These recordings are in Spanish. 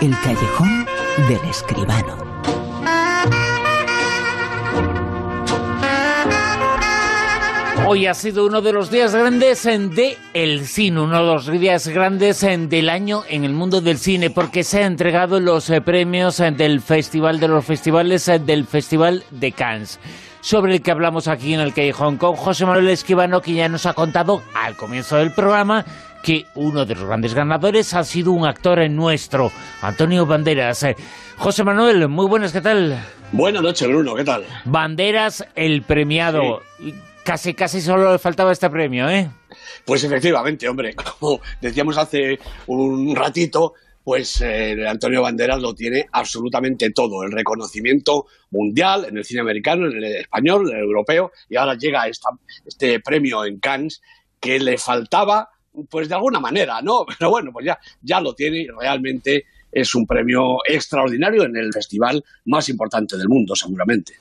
El callejón del escribano. Hoy ha sido uno de los días grandes de el cine, uno de los días grandes del año en el mundo del cine, porque se han entregado los eh, premios eh, del Festival de los Festivales eh, del Festival de Cannes sobre el que hablamos aquí en el Callejón con José Manuel Esquivano, que ya nos ha contado al comienzo del programa que uno de los grandes ganadores ha sido un actor nuestro, Antonio Banderas. José Manuel, muy buenas, ¿qué tal? Buenas noches, Bruno, ¿qué tal? Banderas, el premiado. Casi, casi solo le faltaba este premio, ¿eh? Pues efectivamente, hombre, como decíamos hace un ratito, pues eh, Antonio Banderas lo tiene absolutamente todo, el reconocimiento mundial en el cine americano, en el español, en el europeo, y ahora llega este premio en Cannes que le faltaba, pues de alguna manera, ¿no? Pero bueno, pues ya, ya lo tiene y realmente es un premio extraordinario en el festival más importante del mundo, seguramente.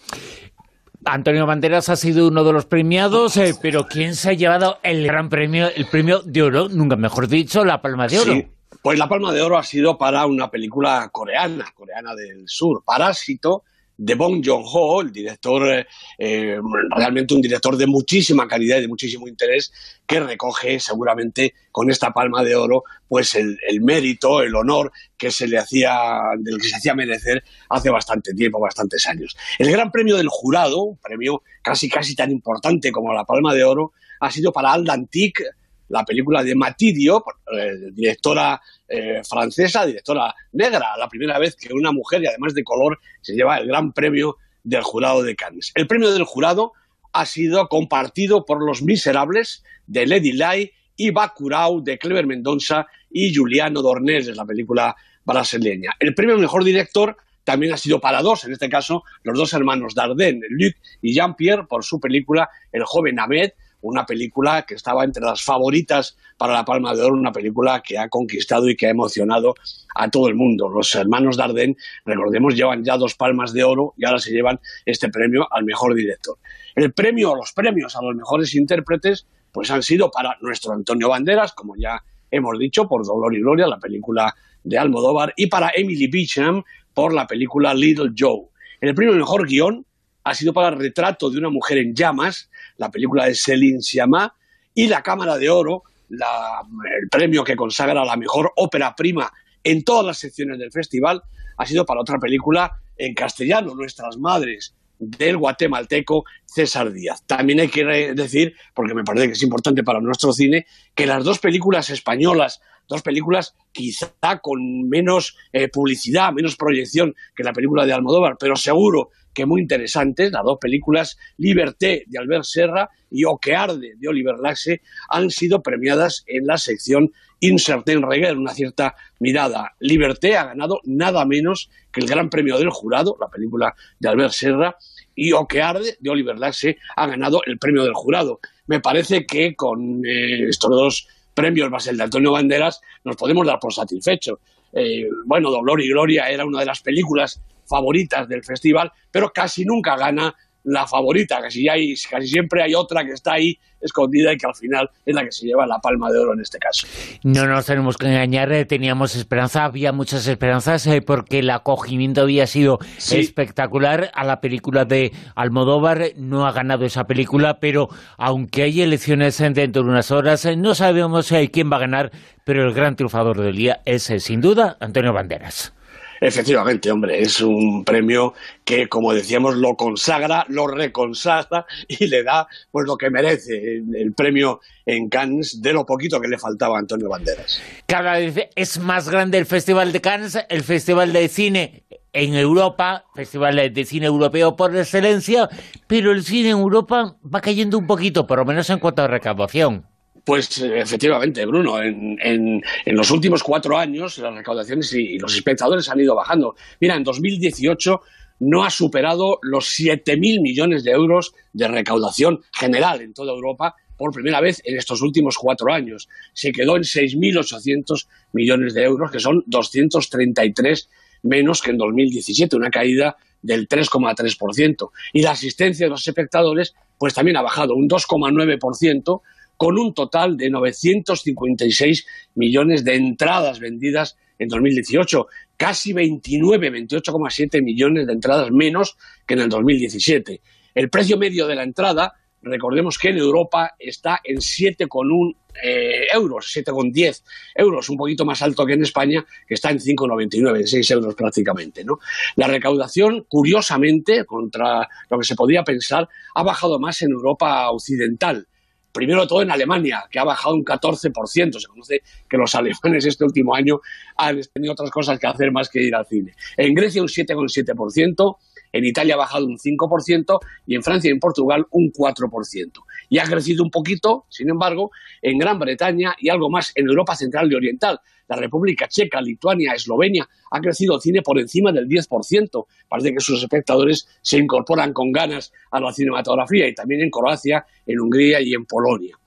Antonio Banderas ha sido uno de los premiados, eh, pero ¿quién se ha llevado el gran premio, el premio de oro? Nunca mejor dicho, la Palma de Oro. Sí, pues la Palma de Oro ha sido para una película coreana, coreana del sur, Parásito, de Bong Joon-ho, el director, eh, eh, realmente un director de muchísima calidad y de muchísimo interés, que recoge seguramente con esta palma de oro, pues el, mérito, el honor que se le hacía, del que se hacía merecer hace bastante tiempo, bastantes años. El gran premio del jurado, premio casi casi tan importante como la palma de oro, ha sido para Aldan Tick, la película de Matidio, eh, directora eh, francesa, directora negra, la primera vez que una mujer, y además de color, se lleva el gran premio del jurado de Cannes. El premio del jurado ha sido compartido por Los Miserables de Lady Lai y Bacurau de Clever Mendonça y Giuliano Dornés, de la película brasileña. El premio mejor director también ha sido para dos, en este caso los dos hermanos Dardenne, Luc y Jean-Pierre, por su película El joven Ahmed, una película que estaba entre las favoritas para la Palma de Oro, una película que ha conquistado y que ha emocionado a todo el mundo. Los hermanos Dardenne, recordemos, llevan ya dos palmas de oro y ahora se llevan este premio al mejor director. El premio, los premios a los mejores intérpretes, pues han sido para nuestro Antonio Banderas, como ya hemos dicho, por Dolor y Gloria, la película de Almodóvar, y para Emily Beecham por la película Little Joe. El premio mejor guion ha sido para el retrato de una mujer en llamas, la película de Céline Sciamma, y la Cámara de Oro, el premio que consagra la mejor ópera prima en todas las secciones del festival, ha sido para otra película en castellano, Nuestras Madres, del guatemalteco César Díaz. También hay que decir, porque me parece que es importante para nuestro cine, que las dos películas españolas, dos películas quizá con menos eh, publicidad, menos proyección que la película de Almodóvar, pero seguro que muy interesantes, las dos películas Liberté de Albert Serra y O que arde de Oliver Laxe han sido premiadas en la sección Incertain Reggae, una cierta mirada. Liberté ha ganado nada menos que el Gran Premio del Jurado, la película de Albert Serra, y O que arde de Oliver Laxe ha ganado el Premio del Jurado. Me parece que con eh, estos dos premios más el de Antonio Banderas nos podemos dar por satisfechos. Eh, bueno, Dolor y Gloria era una de las películas favoritas del festival, pero casi nunca gana la favorita, casi, hay, casi siempre hay otra que está ahí escondida y que al final es la que se lleva la palma de oro en este caso. No nos tenemos que engañar, eh, teníamos esperanza, había muchas esperanzas eh, porque el acogimiento había sido espectacular a la película de Almodóvar, no ha ganado esa película, pero aunque hay elecciones dentro de unas horas, eh, no sabemos quién va a ganar, pero el gran triunfador del día es sin duda Antonio Banderas. Efectivamente, hombre, es un premio que, como decíamos, lo consagra, lo reconsagra y le da pues lo que merece el, premio en Cannes de lo poquito que le faltaba a Antonio Banderas. Cada vez es más grande el Festival de Cannes, el Festival de Cine en Europa, Festival de Cine Europeo por excelencia, pero el cine en Europa va cayendo un poquito, por lo menos en cuanto a recaudación. Pues efectivamente, Bruno, en, los últimos cuatro años las recaudaciones y, los espectadores han ido bajando. Mira, en 2018 no ha superado los 7.000 millones de euros de recaudación general en toda Europa por primera vez en estos últimos cuatro años. Se quedó en 6.800 millones de euros, que son 233 menos que en 2017, una caída del 3,3%. Y la asistencia de los espectadores, pues también ha bajado un 2,9%, con un total de 956 millones de entradas vendidas en 2018, casi 29, 28,7 millones de entradas menos que en el 2017. El precio medio de la entrada, recordemos que en Europa está en 7,1 eh, euros, 7,10 euros, un poquito más alto que en España, que está en 5,99, en 6 euros prácticamente. ¿no? La recaudación, curiosamente, contra lo que se podía pensar, ha bajado más en Europa occidental primero todo en Alemania, que ha bajado un 14%. Se conoce que los alemanes este último año han tenido otras cosas que hacer más que ir al cine. En Grecia un 7,7%, en Italia ha bajado un 5% y en Francia y en Portugal un 4%. Y ha crecido un poquito, sin embargo, en Gran Bretaña y algo más en Europa Central y Oriental. La República Checa, Lituania, Eslovenia ha crecido el cine por encima del 10%. Parece que sus espectadores se incorporan con ganas a la cinematografía y también en Croacia, en Hungría y en Polonia.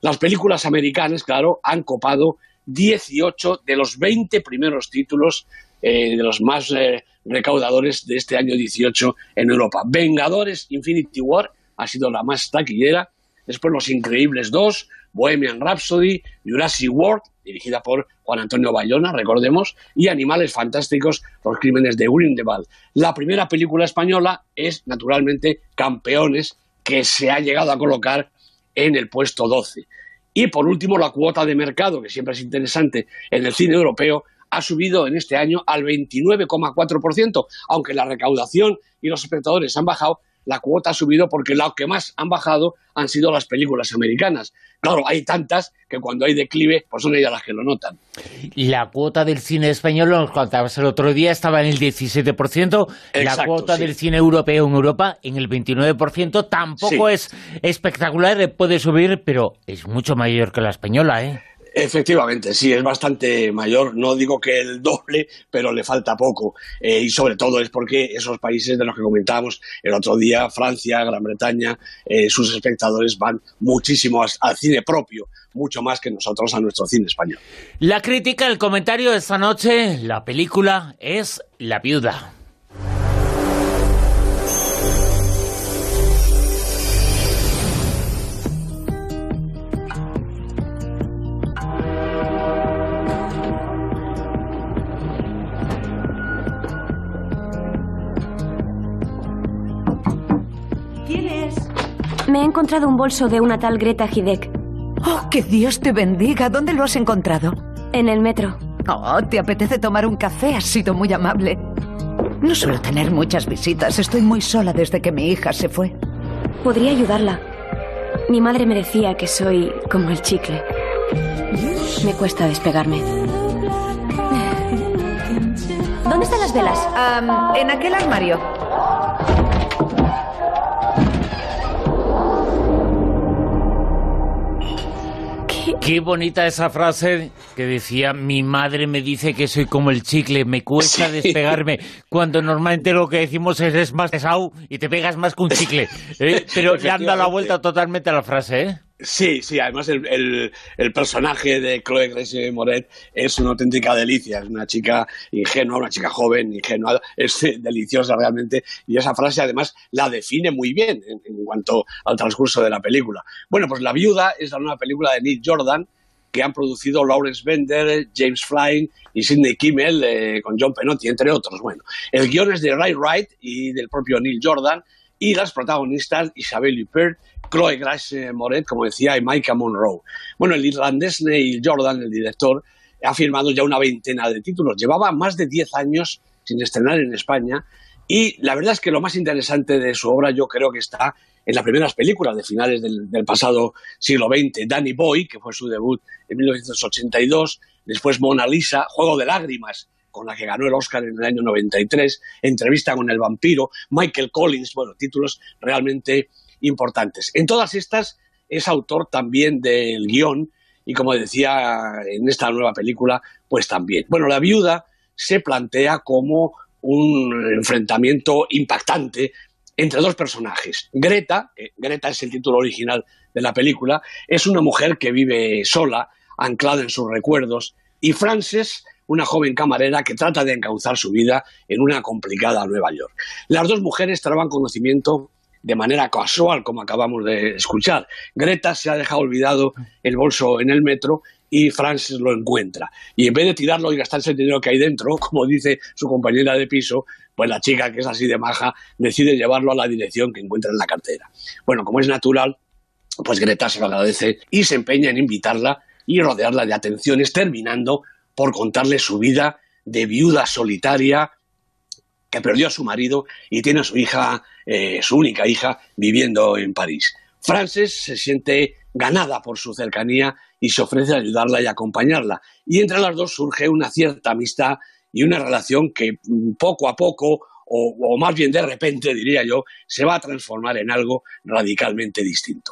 Las películas americanas, claro, han copado 18 de los 20 primeros títulos eh, de los más eh, recaudadores de este año 18 en Europa. Vengadores Infinity War ha sido la más taquillera. Después Los Increíbles 2, Bohemian Rhapsody, Jurassic World, dirigida por Juan Antonio Bayona, recordemos, y Animales Fantásticos, Los Crímenes de Grindelwald. La primera película española es, naturalmente, Campeones, que se ha llegado a colocar en el puesto 12. Y por último, la cuota de mercado, que siempre es interesante en el cine europeo, ha subido en este año al 29,4%, aunque la recaudación y los espectadores han bajado, la cuota ha subido porque lo que más han bajado han sido las películas americanas. Claro, hay tantas que cuando hay declive, pues son ellas las que lo notan. La cuota del cine español, nos contabas el otro día, estaba en el 17%. la cuota del cine europeo en Europa en el 29%. Tampoco es espectacular, puede subir, pero es mucho mayor que la española, ¿eh? Efectivamente, sí, es bastante mayor. No digo que el doble, pero le falta poco. Eh, y sobre todo es porque esos países de los que comentábamos el otro día, Francia, Gran Bretaña, eh, sus espectadores van muchísimo al cine propio, mucho más que nosotros a nuestro cine español. La crítica, el comentario de esta noche, la película es La Viuda. Me he encontrado un bolso de una tal Greta Hidek. ¡Oh, que Dios te bendiga! ¿Dónde lo has encontrado? En el metro. Oh, ¿te apetece tomar un café? Has sido muy amable. No suelo tener muchas visitas. Estoy muy sola desde que mi hija se fue. Podría ayudarla. Mi madre me decía que soy como el chicle. Me cuesta despegarme. ¿Dónde están las velas? en aquel armario. Qué bonita esa frase que decía, mi madre me dice que soy como el chicle, me cuesta despegarme, cuando normalmente lo que decimos es, es más pesado y te pegas más que un chicle. ¿eh? Pero le han dado la vuelta totalmente a la frase, ¿eh? Sí, sí, además el, personaje de Chloe Grace Moret es una auténtica delicia, es una chica ingenua, una chica joven, ingenua, es deliciosa realmente y esa frase además la define muy bien en, cuanto al transcurso de la película. Bueno, pues La Viuda es la nueva película de Neil Jordan que han producido Lawrence Bender, James Flynn y Sidney Kimmel eh, con John Penotti, entre otros. Bueno, el guion es de Ray Wright y del propio Neil Jordan y las protagonistas Isabelle Huppert, Chloe Grace Moret, como decía, y Micah Monroe. Bueno, el irlandés Neil Jordan, el director, ha firmado ya una veintena de títulos. Llevaba más de diez años sin estrenar en España y la verdad es que lo más interesante de su obra yo creo que está en las primeras películas de finales del, del, pasado siglo XX. Danny Boy, que fue su debut en 1982, después Mona Lisa, Juego de Lágrimas, con la que ganó el Oscar en el año 93, Entrevista con el vampiro, Michael Collins, bueno, títulos realmente importantes. En todas estas es autor también del guion y como decía en esta nueva película, pues también. Bueno, la viuda se plantea como un enfrentamiento impactante entre dos personajes. Greta, Greta es el título original de la película, es una mujer que vive sola, anclada en sus recuerdos, y Frances, una joven camarera que trata de encauzar su vida en una complicada Nueva York. Las dos mujeres traban conocimiento de manera casual, como acabamos de escuchar. Greta se ha dejado olvidado el bolso en el metro y Frances lo encuentra. Y en vez de tirarlo y gastarse el dinero que hay dentro, como dice su compañera de piso, pues la chica, que es así de maja, decide llevarlo a la dirección que encuentra en la cartera. Bueno, como es natural, pues Greta se lo agradece y se empeña en invitarla y rodearla de atenciones, terminando por contarle su vida de viuda solitaria que perdió a su marido y tiene a su hija, eh, su única hija, viviendo en París. Frances se siente ganada por su cercanía y se ofrece a ayudarla y acompañarla. Y entre las dos surge una cierta amistad y una relación que mm, poco a poco, o, más bien de repente, diría yo, se va a transformar en algo radicalmente distinto.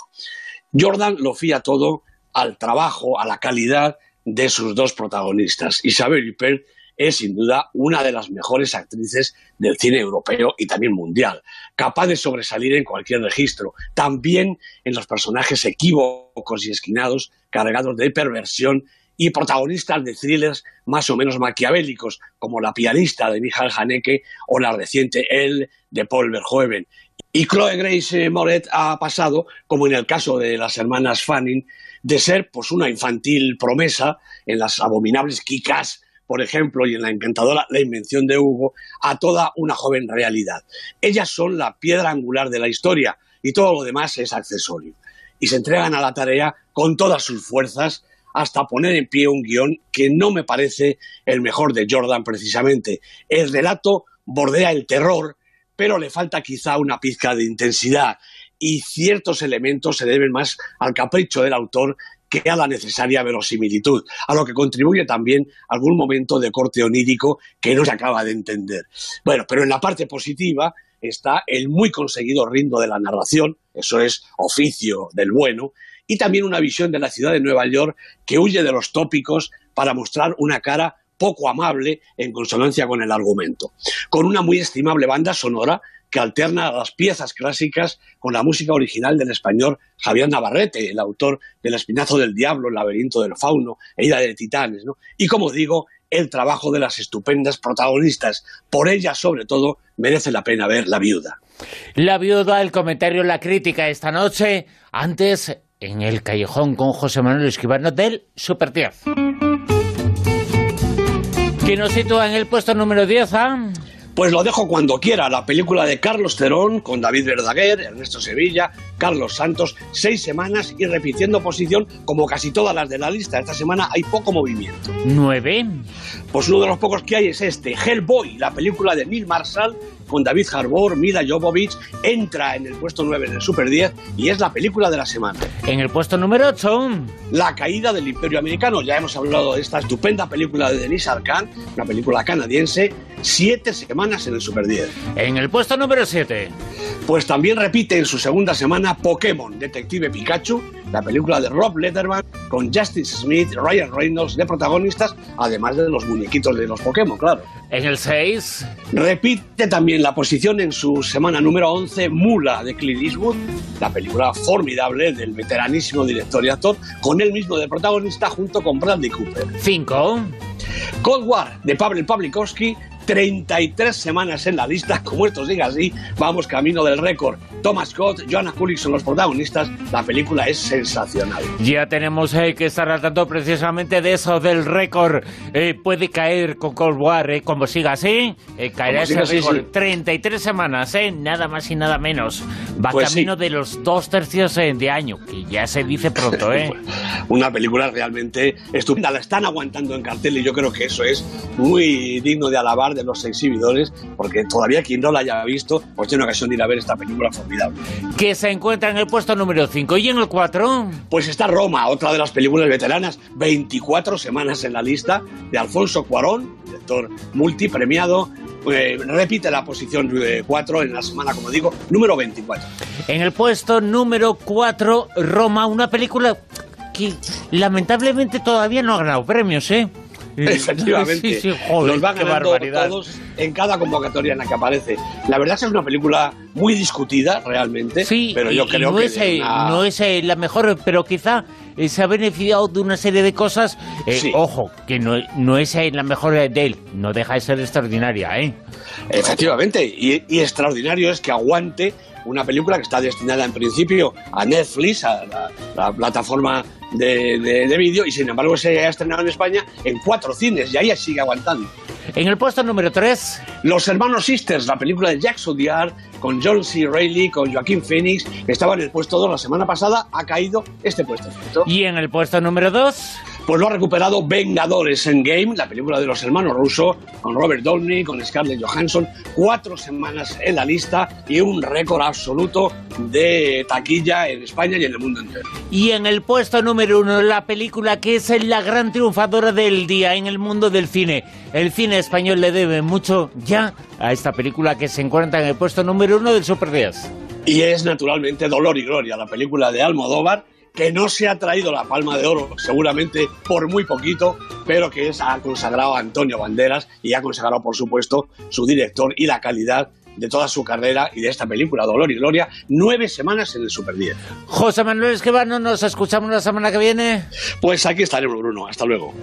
Jordan lo fía todo al trabajo, a la calidad de sus dos protagonistas. Isabel Huppert es sin duda una de las mejores actrices del cine europeo y también mundial, capaz de sobresalir en cualquier registro, también en los personajes equívocos y esquinados, cargados de perversión y protagonistas de thrillers más o menos maquiavélicos, como La pianista de Michael Haneke o la reciente El de Paul Verhoeven. Y Chloe Grace Moret ha pasado, como en el caso de las hermanas Fanning, de ser pues una infantil promesa en las abominables Kikas por ejemplo, y en la encantadora La invención de Hugo, a toda una joven realidad. Ellas son la piedra angular de la historia y todo lo demás es accesorio. Y se entregan a la tarea con todas sus fuerzas hasta poner en pie un guion que no me parece el mejor de Jordan precisamente. El relato bordea el terror, pero le falta quizá una pizca de intensidad y ciertos elementos se deben más al capricho del autor que a la necesaria verosimilitud, a lo que contribuye también algún momento de corte onírico que no se acaba de entender. Bueno, pero en la parte positiva está el muy conseguido ritmo de la narración, eso es oficio del bueno, y también una visión de la ciudad de Nueva York que huye de los tópicos para mostrar una cara poco amable en consonancia con el argumento, con una muy estimable banda sonora que alterna las piezas clásicas con la música original del español Javier Navarrete, el autor del Espinazo del Diablo, El laberinto del fauno, Ida de Titanes, ¿no? Y como digo, el trabajo de las estupendas protagonistas. Por ellas, sobre todo, merece la pena ver La Viuda. La Viuda, el comentario, la crítica esta noche, antes en el callejón con José Manuel Esquivano del Super 10. Que nos sitúa en el puesto número 10 a... Pues lo dejo cuando quiera, la película de Carlos Terón con David Verdaguer, Ernesto Sevilla, Carlos Santos, seis semanas y repitiendo posición como casi todas las de la lista. Esta semana hay poco movimiento. ¿Nueve? Pues uno de los pocos que hay es este, Hellboy, la película de Neil Marshall con David Harbour, Mila Jovovich, entra en el puesto 9 del Super 10 y es la película de la semana. En el puesto número 8. La caída del Imperio Americano. Ya hemos hablado de esta estupenda película de Denis Arcand, una película canadiense, siete semanas en el Super 10. En el puesto número 7. Pues también repite en su segunda semana Pokémon, Detective Pikachu, la película de Rob Letterman con Justice Smith, Ryan Reynolds de protagonistas, además de los muñequitos de los Pokémon, claro. En el 6. Repite también la posición en su semana número 11, Mula de Clint Eastwood, la película formidable del veteranísimo director y actor, con él mismo de protagonista junto con Bradley Cooper. 5. Cold War de Pavel Pawlikowski 33 semanas en la lista, como esto sigue así, vamos camino del récord. Thomas Scott, Joanna Kulik son los protagonistas, la película es sensacional. Ya tenemos eh, que estar al tanto precisamente de eso, del récord. Eh, puede caer con Cold War, eh, como siga así, caerá ese récord. 33 semanas, nada más y nada menos. Va pues camino de los dos tercios de año, que ya se dice pronto, ¿eh? Una película realmente estupenda, la están aguantando en cartel y yo creo que eso es muy digno de alabar de los exhibidores, porque todavía quien no la haya visto, pues tiene ocasión de ir a ver esta película formidable. Que se encuentra en el puesto número 5 y en el 4. Pues está Roma, otra de las películas veteranas, 24 semanas en la lista, de Alfonso Cuarón, director multipremiado, eh, repite la posición 4 en la semana, como digo, número 24. En el puesto número 4, Roma, una película que lamentablemente todavía no ha ganado premios, ¿eh? Efectivamente. Sí, Los va ganando todos en cada convocatoria en la que aparece. La verdad es que es una película muy discutida realmente, sí, pero yo creo no que es, eh, no es eh, la mejor, pero quizá eh, se ha beneficiado de una serie de cosas. Ojo, que no, no es la mejor de él, no deja de ser extraordinaria, ¿eh? Efectivamente, y, y extraordinario es que aguante una película que está destinada en principio a Netflix, a la, plataforma de, de vídeo, y sin embargo se ha estrenado en España en cuatro cines y ahí sigue aguantando. En el puesto número 3. Los Hermanos Sisters, la película de Jack Sodiar, con John C. Reilly, con Joaquín Phoenix, que estaba en el puesto 2 la semana pasada, ha caído este puesto. ¿Y en el puesto número 2? Pues lo ha recuperado Vengadores en Game, la película de los hermanos Russo, con Robert Downey, con Scarlett Johansson, cuatro semanas en la lista y un récord absoluto de taquilla en España y en el mundo entero. Y en el puesto número uno, la película que es la gran triunfadora del día en el mundo del cine. El cine español le debe mucho ya a esta película que se encuentra en el puesto número uno del Super 10. Y es naturalmente Dolor y Gloria, la película de Almodóvar, que no se ha traído la palma de oro, seguramente por muy poquito, pero que es, ha consagrado a Antonio Banderas y ha consagrado, por supuesto, su director y la calidad de toda su carrera y de esta película, Dolor y Gloria, nueve semanas en el Super 10. José Manuel Esquivano, nos escuchamos la semana que viene. Pues aquí estaremos, Bruno. Hasta luego.